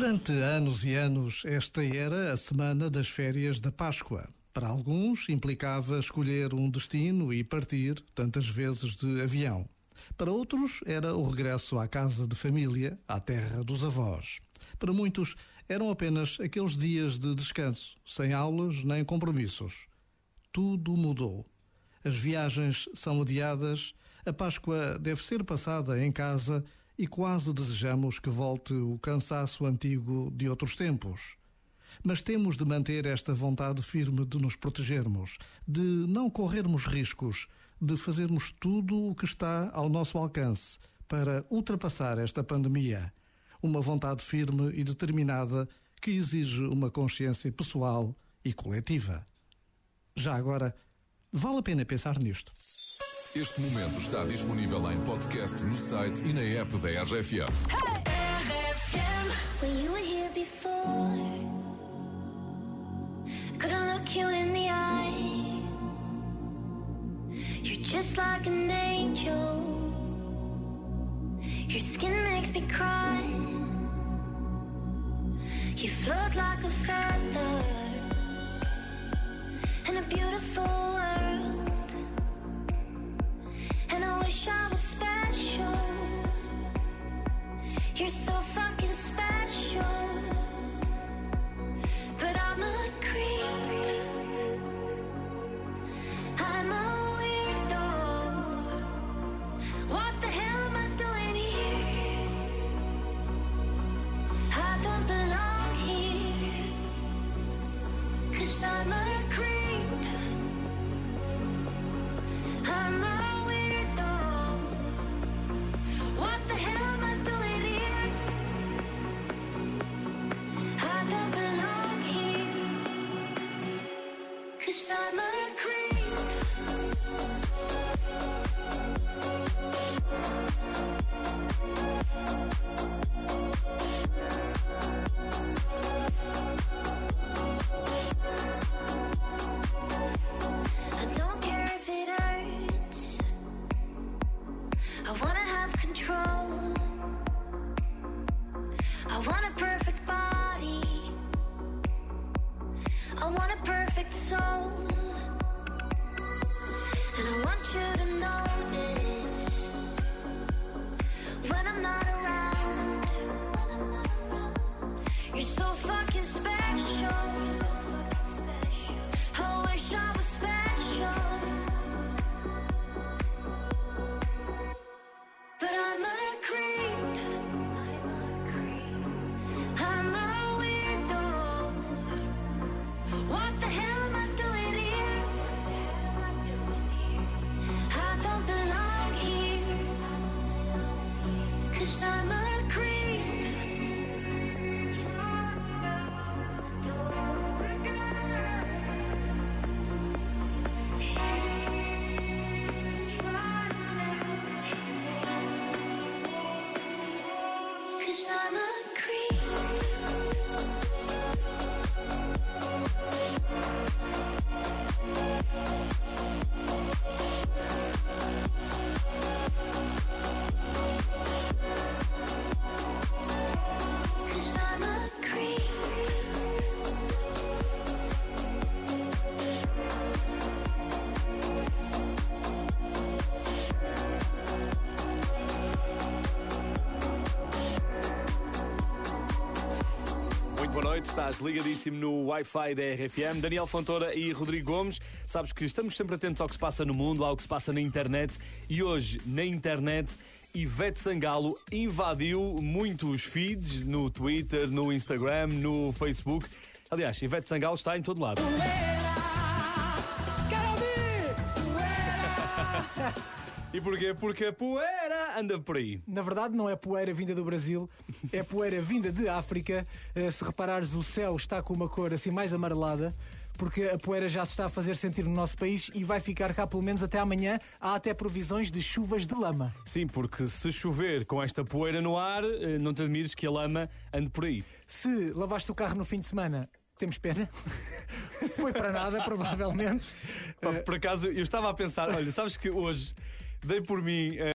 Durante anos e anos, esta era a semana das férias da Páscoa. Para alguns, implicava escolher um destino e partir tantas vezes de avião. Para outros, era o regresso à casa de família, à terra dos avós. Para muitos, eram apenas aqueles dias de descanso, sem aulas nem compromissos. Tudo mudou. As viagens são adiadas, a Páscoa deve ser passada em casa e quase desejamos que volte o cansaço antigo de outros tempos. Mas temos de manter esta vontade firme de nos protegermos, de não corrermos riscos, de fazermos tudo o que está ao nosso alcance para ultrapassar esta pandemia. Uma vontade firme e determinada que exige uma consciência pessoal e coletiva. Já agora, vale a pena pensar nisto. Este momento está disponível em podcast no site e na app da RFM. Just like an angel. Your skin makes me cry. You float like a feather I wanna have control. I want Summer Boa noite, estás ligadíssimo no Wi-Fi da RFM. Daniel Fontoura e Rodrigo Gomes. Sabes que estamos sempre atentos ao que se passa no mundo, ao que se passa na internet. E hoje, na internet, Ivete Sangalo invadiu muitos feeds no Twitter, no Instagram, no Facebook. Aliás, Ivete Sangalo está em todo lado. E porquê? Porque a poeira anda por aí. Na verdade, não é poeira vinda do Brasil, é poeira vinda de África. Eh, se reparares, o céu está com uma cor assim mais amarelada, porque a poeira já se está a fazer sentir no nosso país e vai ficar cá pelo menos até amanhã. Há até provisões de chuvas de lama. Sim, porque se chover com esta poeira no ar, eh, não te admires que a lama ande por aí. Se lavaste o carro no fim de semana, temos pena. Foi para nada, provavelmente. Pá, Por acaso, eu estava a pensar, olha, sabes que hoje dei por mim. eh,